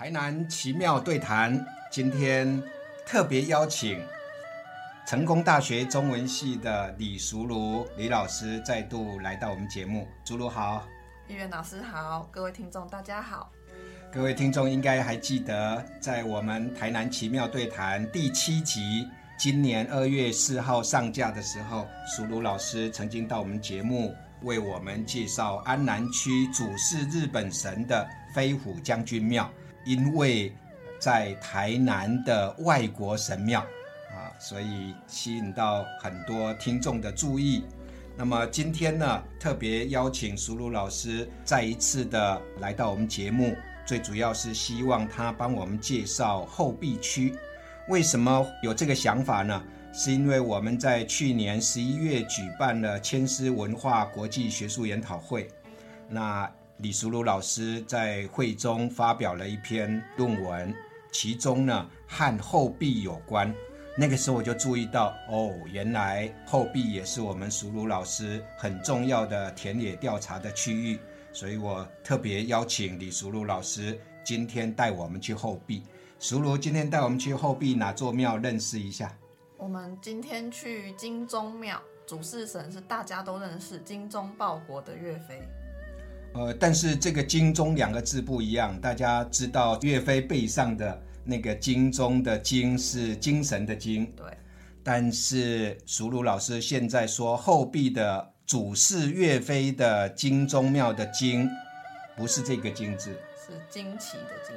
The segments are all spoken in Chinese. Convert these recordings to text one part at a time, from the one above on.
台南奇妙对谈，今天特别邀请成功大学中文系的李淑如李老师再度来到我们节目。竹如好，议员老师好，各位听众大家好。各位听众应该还记得，在我们台南奇妙对谈第七集，今年二月四号上架的时候，淑如老师曾经到我们节目为我们介绍安南区主祀日本神的飞虎将军庙。因为在台南的外国神庙啊，所以吸引到很多听众的注意。那么今天呢，特别邀请苏鲁老师再一次的来到我们节目，最主要是希望他帮我们介绍后壁区。为什么有这个想法呢？是因为我们在去年十一月举办了千丝文化国际学术研讨会，那。李淑如老师在会中发表了一篇论文，其中呢和后壁有关。那个时候我就注意到，哦，原来后壁也是我们淑如老师很重要的田野调查的区域，所以我特别邀请李淑如老师今天带我们去后壁。淑如今天带我们去后壁哪座庙认识一下？我们今天去金钟庙，主事神是大家都认识金钟报国的岳飞。呃，但是这个“金钟”两个字不一样，大家知道岳飞背上的那个“金钟”的“金”是精神的“精”，对。但是熟鲁老师现在说后壁的主祀岳飞的金钟庙的“金”，不是这个“金”字，是惊奇的“惊”。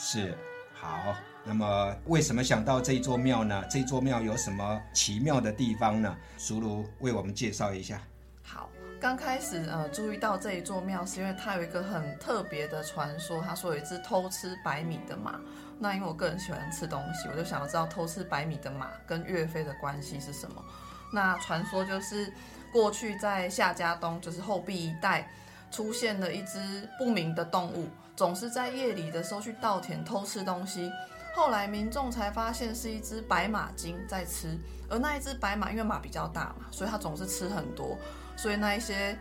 是好，那么为什么想到这座庙呢？这座庙有什么奇妙的地方呢？熟鲁为我们介绍一下。好。刚开始呃注意到这一座庙，是因为它有一个很特别的传说。他说有一只偷吃白米的马。那因为我个人喜欢吃东西，我就想要知道偷吃白米的马跟岳飞的关系是什么。那传说就是过去在夏家东，就是后壁一带，出现了一只不明的动物，总是在夜里的时候去稻田偷吃东西。后来民众才发现是一只白马精在吃，而那一只白马因为马比较大嘛，所以它总是吃很多。所以那一些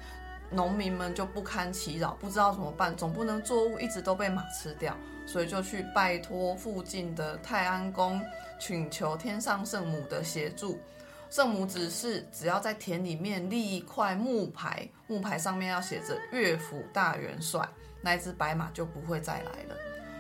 农民们就不堪其扰，不知道怎么办，总不能作物一直都被马吃掉，所以就去拜托附近的泰安宫，请求天上圣母的协助。圣母指示，只要在田里面立一块木牌，木牌上面要写着“岳府大元帅”，那一只白马就不会再来了。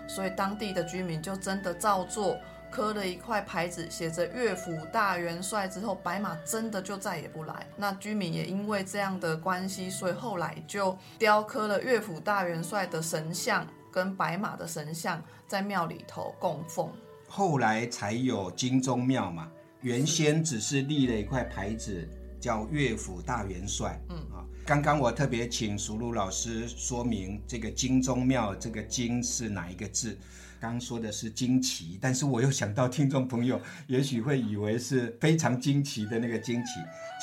所以当地的居民就真的照做。刻了一块牌子，写着“岳府大元帅”之后，白马真的就再也不来。那居民也因为这样的关系，所以后来就雕刻了岳府大元帅的神像跟白马的神像在庙里头供奉。后来才有金钟庙嘛，原先只是立了一块牌子，叫岳府大元帅。嗯啊，刚刚我特别请熟路老师说明这个金钟庙，这个“金”是哪一个字？刚说的是惊奇，但是我又想到听众朋友也许会以为是非常惊奇的那个惊奇，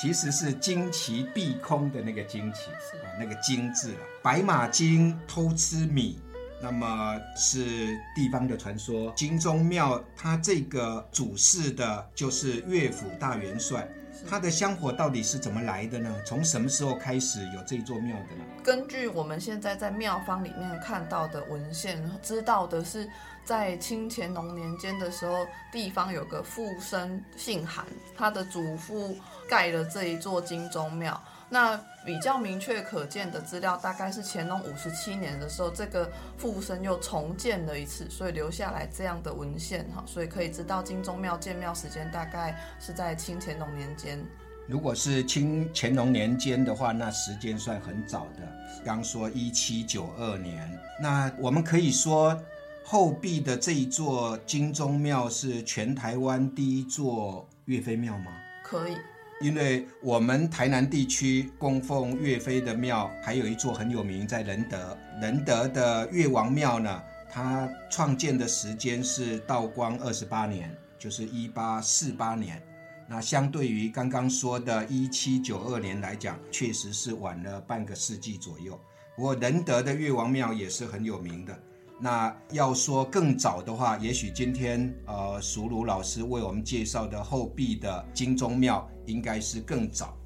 其实是惊奇碧空的那个惊奇，是啊，那个惊字了。白马精偷吃米，那么是地方的传说。金钟庙它这个主事的就是岳府大元帅。它的香火到底是怎么来的呢？从什么时候开始有这座庙的呢？根据我们现在在庙方里面看到的文献，知道的是，在清乾隆年间的时候，地方有个富生姓韩，他的祖父盖了这一座金钟庙。那比较明确可见的资料，大概是乾隆五十七年的时候，这个富生又重建了一次，所以留下来这样的文献哈，所以可以知道金钟庙建庙时间大概是在清乾隆年间。如果是清乾隆年间的话，那时间算很早的。刚说一七九二年，那我们可以说后壁的这一座金钟庙是全台湾第一座岳飞庙吗？可以。因为我们台南地区供奉岳飞的庙，还有一座很有名，在仁德。仁德的岳王庙呢，它创建的时间是道光二十八年，就是一八四八年。那相对于刚刚说的一七九二年来讲，确实是晚了半个世纪左右。不过仁德的岳王庙也是很有名的。那要说更早的话，也许今天呃，熟儒老师为我们介绍的后壁的金钟庙应该是更早。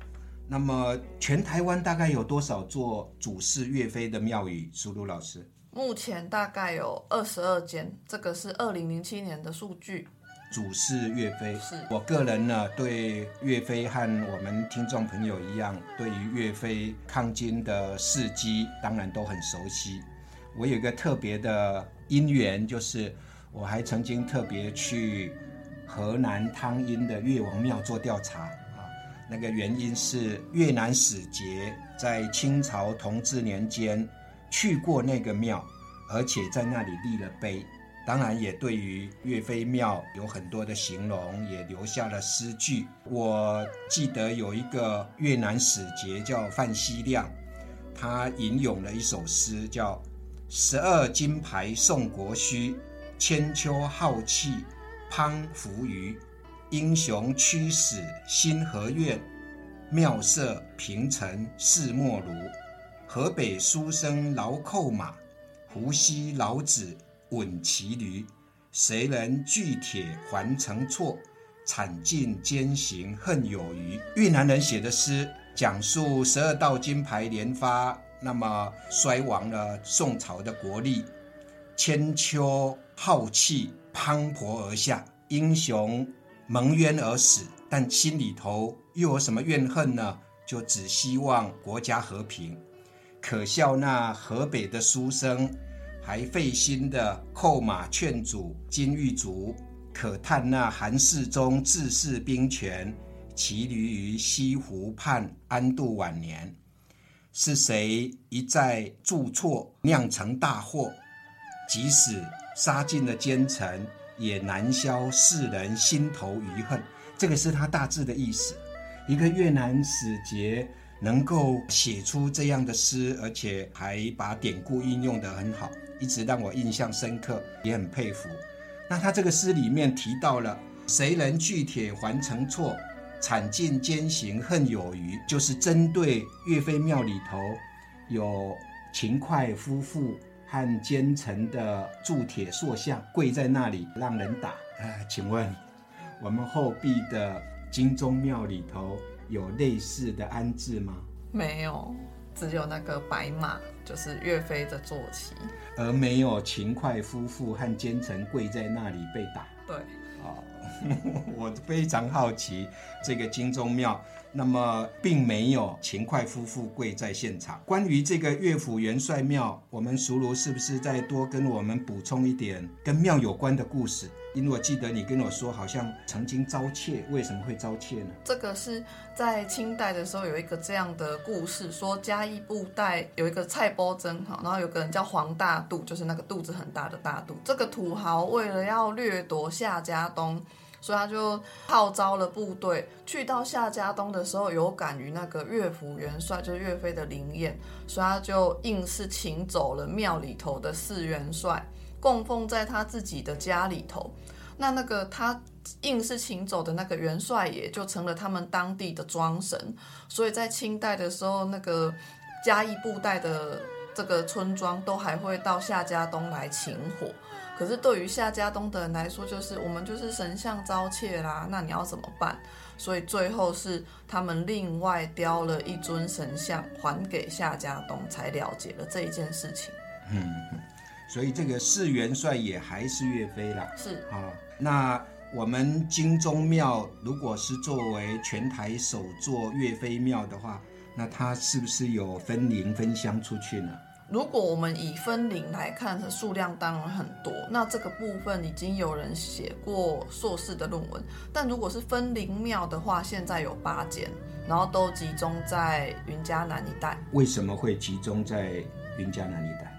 那么全台湾大概有多少座主祀岳飞的庙宇？熟儒老师，目前大概有二十二间，这个是二零零七年的数据。主是岳飞，是我个人呢对岳飞和我们听众朋友一样，对于岳飞抗金的事迹当然都很熟悉。我有一个特别的因缘，就是我还曾经特别去河南汤阴的岳王庙做调查啊。那个原因是越南使节在清朝同治年间去过那个庙，而且在那里立了碑。当然也对于岳飞庙有很多的形容，也留下了诗句。我记得有一个越南使节叫范希亮，他吟咏了一首诗，叫“十二金牌送国虚，千秋浩气滂浮余。英雄驱使心何怨，妙色平陈世莫如。河北书生劳扣马，湖西老子。”稳骑驴，谁人锯铁还成错？惨尽奸行恨有余。越南人写的诗，讲述十二道金牌连发，那么衰亡了宋朝的国力，千秋浩气磅礴而下，英雄蒙冤而死，但心里头又有什么怨恨呢？就只希望国家和平。可笑那河北的书生。还费心的叩马劝阻金玉竹，可叹那韩世忠自恃兵权，骑驴于西湖畔安度晚年。是谁一再铸错，酿成大祸？即使杀尽了奸臣，也难消世人心头余恨。这个是他大致的意思。一个越南使节能够写出这样的诗，而且还把典故运用得很好。一直让我印象深刻，也很佩服。那他这个诗里面提到了“谁人锯铁还成错，惨尽奸行恨有余”，就是针对岳飞庙里头有秦桧夫妇和奸臣的铸铁塑像跪在那里让人打。呃，请问我们后壁的金钟庙里头有类似的安置吗？没有。只有那个白马，就是岳飞的坐骑，而没有秦桧夫妇和奸臣跪在那里被打。对，啊，我非常好奇这个金钟庙。那么并没有秦桧夫妇跪在现场。关于这个岳府元帅庙，我们熟儒是不是再多跟我们补充一点跟庙有关的故事？因为我记得你跟我说，好像曾经遭窃，为什么会遭窃呢？这个是在清代的时候有一个这样的故事，说嘉义布袋有一个蔡波珍哈，然后有个人叫黄大肚，就是那个肚子很大的大肚。这个土豪为了要掠夺夏家东。所以他就号召了部队，去到夏家东的时候，有感于那个岳府元帅就是岳飞的灵验，所以他就硬是请走了庙里头的四元帅，供奉在他自己的家里头。那那个他硬是请走的那个元帅爷，就成了他们当地的庄神。所以在清代的时候，那个嘉义布袋的这个村庄都还会到夏家东来请火。可是对于夏家东的人来说，就是我们就是神像遭窃啦，那你要怎么办？所以最后是他们另外雕了一尊神像还给夏家东，才了解了这一件事情。嗯，所以这个四元帅也还是岳飞啦。是啊，那我们金钟庙如果是作为全台首座岳飞庙的话，那它是不是有分灵分香出去呢？如果我们以分灵来看，数量当然很多。那这个部分已经有人写过硕士的论文。但如果是分灵庙的话，现在有八间，然后都集中在云嘉南一带。为什么会集中在云嘉南一带？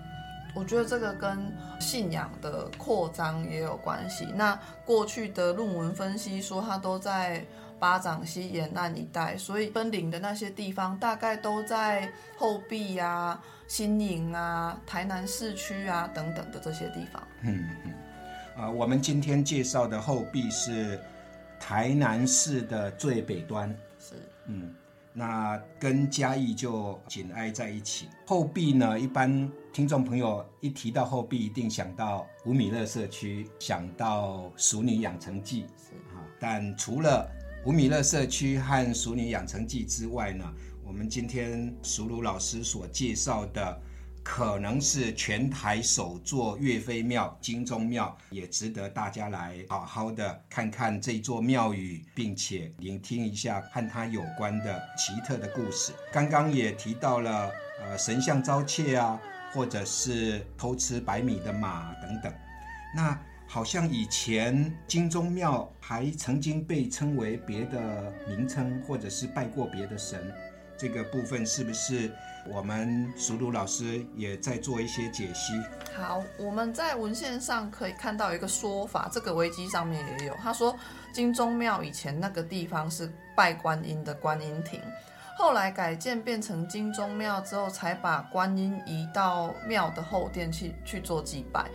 我觉得这个跟信仰的扩张也有关系。那过去的论文分析说，它都在巴掌溪沿岸一带，所以分灵的那些地方大概都在后壁啊。新营啊，台南市区啊等等的这些地方。嗯嗯，啊，我们今天介绍的后壁是台南市的最北端。是，嗯，那跟嘉义就紧挨在一起。后壁呢，一般听众朋友一提到后壁，一定想到五米勒社区，想到《熟女养成记》。是啊，但除了五米勒社区和《熟女养成记》之外呢？我们今天熟鲁老师所介绍的可能是全台首座岳飞庙、金钟庙，也值得大家来好好的看看这座庙宇，并且聆听一下和它有关的奇特的故事。刚刚也提到了，呃，神像遭窃啊，或者是偷吃白米的马等等。那好像以前金钟庙还曾经被称为别的名称，或者是拜过别的神。这个部分是不是我们熟鲁老师也在做一些解析？好，我们在文献上可以看到一个说法，这个维基上面也有，他说金钟庙以前那个地方是拜观音的观音亭，后来改建变成金钟庙之后，才把观音移到庙的后殿去去做祭拜。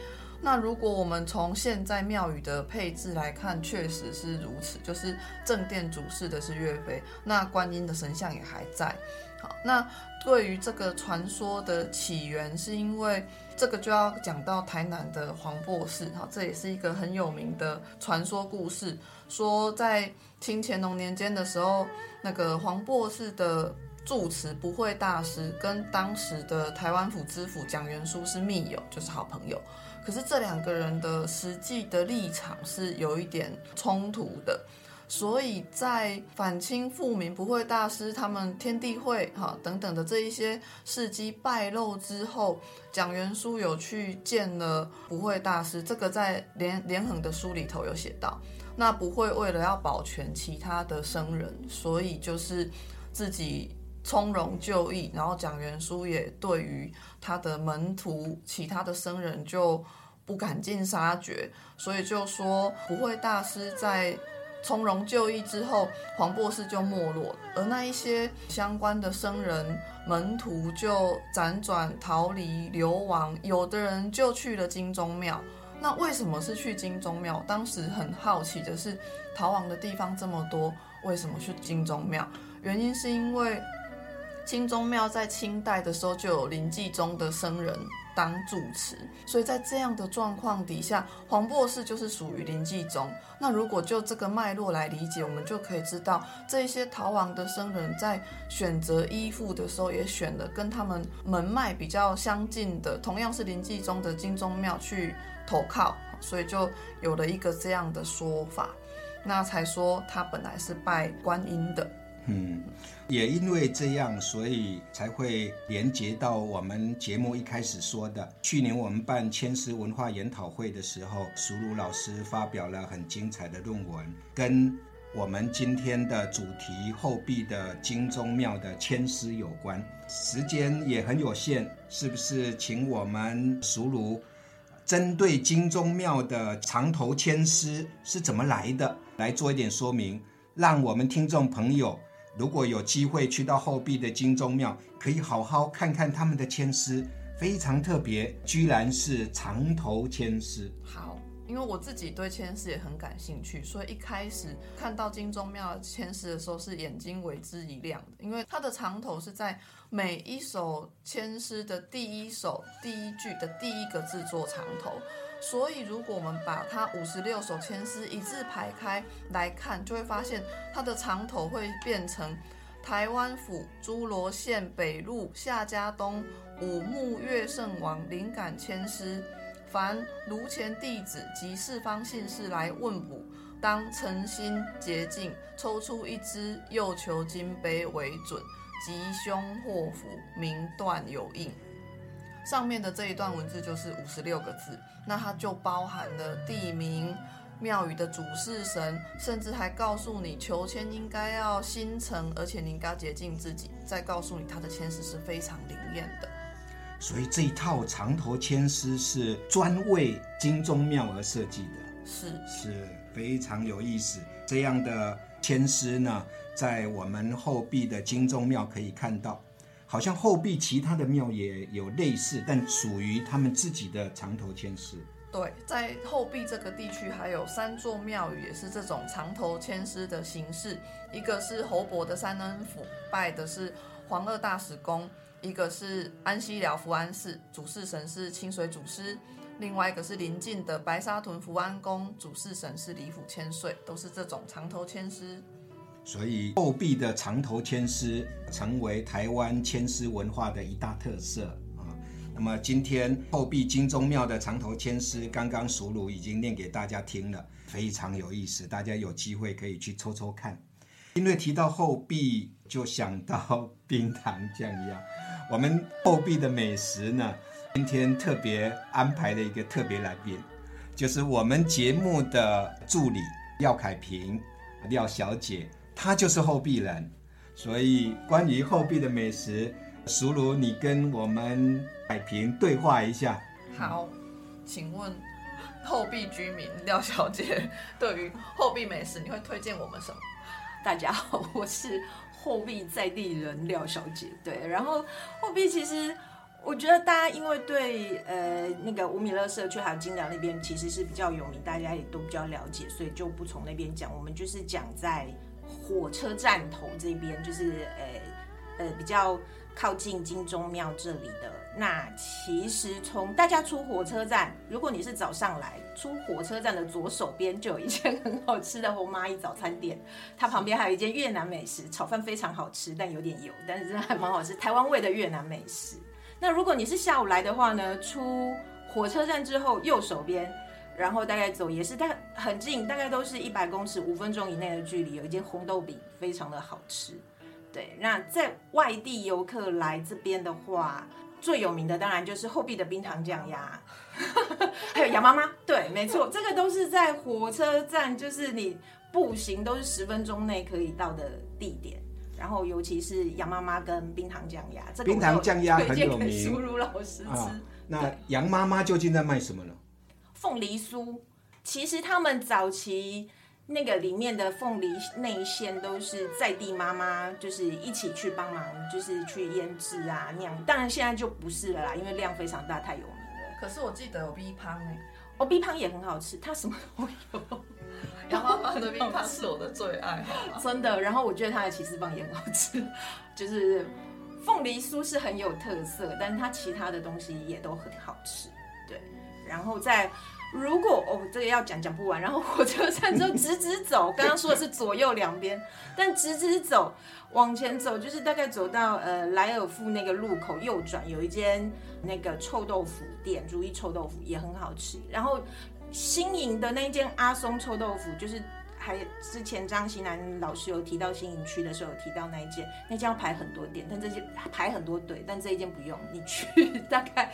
那如果我们从现在庙宇的配置来看，确实是如此，就是正殿主事的是岳飞，那观音的神像也还在。好，那对于这个传说的起源，是因为这个就要讲到台南的黄檗寺，哈，这也是一个很有名的传说故事，说在清乾隆年间的时候，那个黄檗寺的住持不会大师跟当时的台湾府知府蒋元枢是密友，就是好朋友。可是这两个人的实际的立场是有一点冲突的，所以在反清复明不会大师他们天地会哈等等的这一些事迹败露之后，蒋元枢有去见了不会大师，这个在连连横的书里头有写到。那不会为了要保全其他的生人，所以就是自己。从容就义，然后蒋元枢也对于他的门徒、其他的僧人就不敢尽杀绝，所以就说不会大师在从容就义之后，黄檗寺就没落，而那一些相关的僧人门徒就辗转逃离、流亡，有的人就去了金钟庙。那为什么是去金钟庙？当时很好奇的是，逃亡的地方这么多，为什么去金钟庙？原因是因为。金钟庙在清代的时候就有临济宗的僧人当住持，所以在这样的状况底下，黄檗寺就是属于临济宗。那如果就这个脉络来理解，我们就可以知道，这些逃亡的僧人在选择依附的时候，也选了跟他们门脉比较相近的，同样是临济宗的金钟庙去投靠，所以就有了一个这样的说法，那才说他本来是拜观音的。嗯，也因为这样，所以才会连接到我们节目一开始说的。去年我们办千师文化研讨会的时候，苏鲁老师发表了很精彩的论文，跟我们今天的主题后壁的金钟庙的千师有关。时间也很有限，是不是？请我们苏鲁针对金钟庙的长头千师是怎么来的，来做一点说明，让我们听众朋友。如果有机会去到后壁的金钟庙，可以好好看看他们的签诗，非常特别，居然是长头签诗。好，因为我自己对签诗也很感兴趣，所以一开始看到金钟庙签诗的时候，是眼睛为之一亮的，因为它的长头是在每一首签诗的第一首第一句的第一个字做长头。所以，如果我们把它五十六首千诗一字排开来看，就会发现它的长头会变成台湾府诸罗县北路夏家东五木月圣王灵感千诗，凡炉前弟子及四方信士来问卜，当诚心洁净，抽出一支右球金杯为准，吉凶祸福名断有应。上面的这一段文字就是五十六个字，那它就包含了地名、庙宇的主事神，甚至还告诉你求签应该要心诚，而且你应该洁净自己，再告诉你他的签诗是非常灵验的。所以这一套长头签诗是专为金钟庙而设计的，是是非常有意思。这样的签诗呢，在我们后壁的金钟庙可以看到。好像后壁其他的庙也有类似，但属于他们自己的长头签诗。对，在后壁这个地区还有三座庙宇，也是这种长头签诗的形式。一个是侯伯的三恩府，拜的是黄二大使公；一个是安西寮福安寺，主事神是清水祖师；另外一个是临近的白沙屯福安宫，主事神是李府千岁，都是这种长头签诗。所以后壁的长头签诗成为台湾签诗文化的一大特色啊！那么今天后壁金钟庙的长头签诗，刚刚熟鲁已经念给大家听了，非常有意思，大家有机会可以去抽抽看。因为提到后壁，就想到冰糖酱鸭。我们后壁的美食呢，今天特别安排了一个特别来宾，就是我们节目的助理廖凯平，廖小姐，她就是后壁人，所以关于后壁的美食。熟如，你跟我们海平对话一下。好，请问后壁居民廖小姐，对于后壁美食，你会推荐我们什么？大家好，我是后壁在地人廖小姐。对，然后后壁其实，我觉得大家因为对呃那个五米勒社区还有金寮那边其实是比较有名，大家也都比较了解，所以就不从那边讲。我们就是讲在火车站头这边，就是呃呃比较。靠近金钟庙这里的那，其实从大家出火车站，如果你是早上来，出火车站的左手边就有一间很好吃的红蚂蚁早餐店，它旁边还有一间越南美食，炒饭非常好吃，但有点油，但是真的还蛮好吃，台湾味的越南美食。那如果你是下午来的话呢，出火车站之后右手边，然后大概走也是大很近，大概都是一百公尺，五分钟以内的距离，有一间红豆饼，非常的好吃。对，那在外地游客来这边的话，最有名的当然就是后壁的冰糖酱鸭，还有杨妈妈。对，没错，这个都是在火车站，就是你步行都是十分钟内可以到的地点。然后尤其是杨妈妈跟冰糖酱鸭，这个冰糖酱鸭很有名。苏如老师吃。那杨妈妈究竟在卖什么呢？凤梨酥。其实他们早期。那个里面的凤梨内馅都是在地妈妈，就是一起去帮忙，就是去腌制啊酿。当然现在就不是了啦，因为量非常大，太有名了。可是我记得有 B 汤哎，哦 B 汤也很好吃，它什么都有。杨妈妈的 B 汤是我的最爱，真的。然后我觉得它的起司棒也很好吃，就是凤梨酥是很有特色，但是它其他的东西也都很好吃。对，然后在。如果哦，这个要讲讲不完。然后火车站之后直直走，刚刚说的是左右两边，但直直走往前走，就是大概走到呃莱尔富那个路口右转，有一间那个臭豆腐店，如意臭豆腐也很好吃。然后新营的那间阿松臭豆腐，就是还之前张新南老师有提到新营区的时候有提到那一间，那间要排很多店，但这些排很多队，但这一间不用，你去 大概。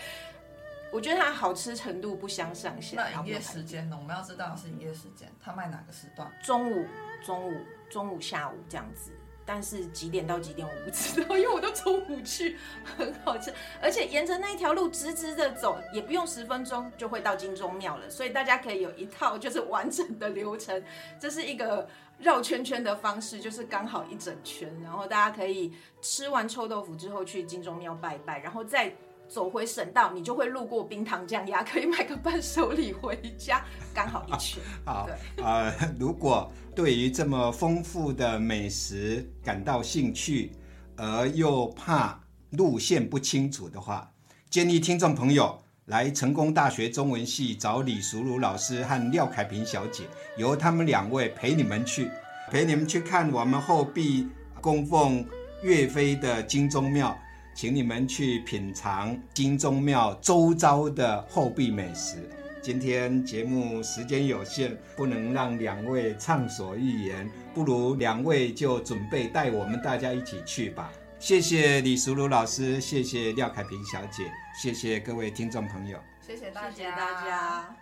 我觉得它好吃程度不相上下。那营业时间呢？我们要知道是营业时间，它卖哪个时段？中午、中午、中午、下午这样子。但是几点到几点我不知道，因为我都中午去，很好吃。而且沿着那一条路直直的走，也不用十分钟就会到金钟庙了。所以大家可以有一套就是 完整的流程，这是一个绕圈圈的方式，就是刚好一整圈。然后大家可以吃完臭豆腐之后去金钟庙拜拜，然后再。走回省道，你就会路过冰糖酱鸭，可以买个伴手礼回家，刚好一圈。好，呃，如果对于这么丰富的美食感到兴趣，而又怕路线不清楚的话，建议听众朋友来成功大学中文系找李淑如老师和廖凯平小姐，由他们两位陪你们去，陪你们去看我们后壁供奉岳飞的金钟庙。请你们去品尝金钟庙周遭的后壁美食。今天节目时间有限，不能让两位畅所欲言，不如两位就准备带我们大家一起去吧。谢谢李淑茹老师，谢谢廖凯平小姐，谢谢各位听众朋友，谢谢大家。